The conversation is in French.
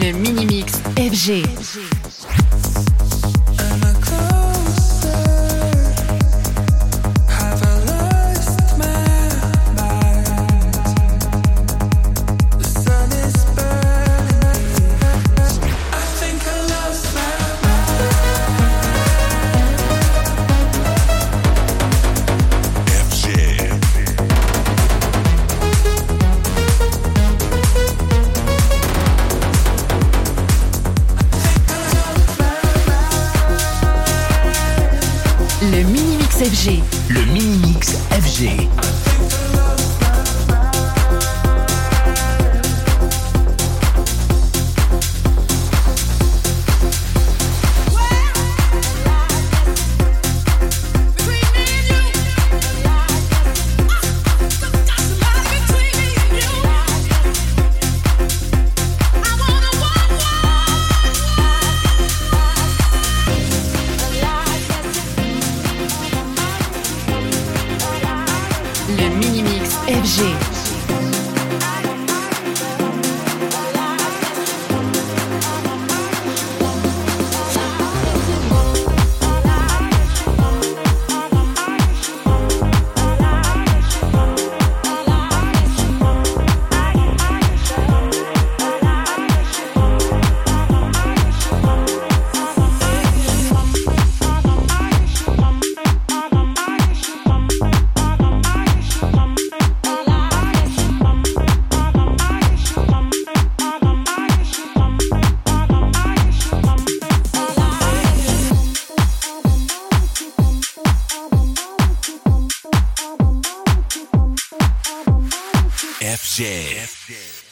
Le mini mix FG. Le mini mix FG. Le mini-mix FG. FJ. FJ.